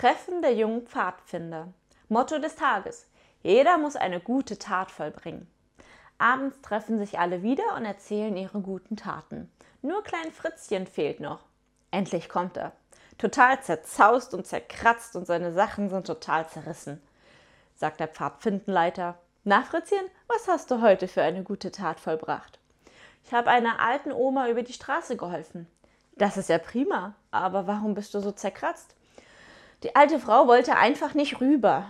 Treffen der jungen Pfadfinder. Motto des Tages. Jeder muss eine gute Tat vollbringen. Abends treffen sich alle wieder und erzählen ihre guten Taten. Nur Klein Fritzchen fehlt noch. Endlich kommt er. Total zerzaust und zerkratzt und seine Sachen sind total zerrissen, sagt der Pfadfindenleiter. Na, Fritzchen, was hast du heute für eine gute Tat vollbracht? Ich habe einer alten Oma über die Straße geholfen. Das ist ja prima, aber warum bist du so zerkratzt? Die alte Frau wollte einfach nicht rüber.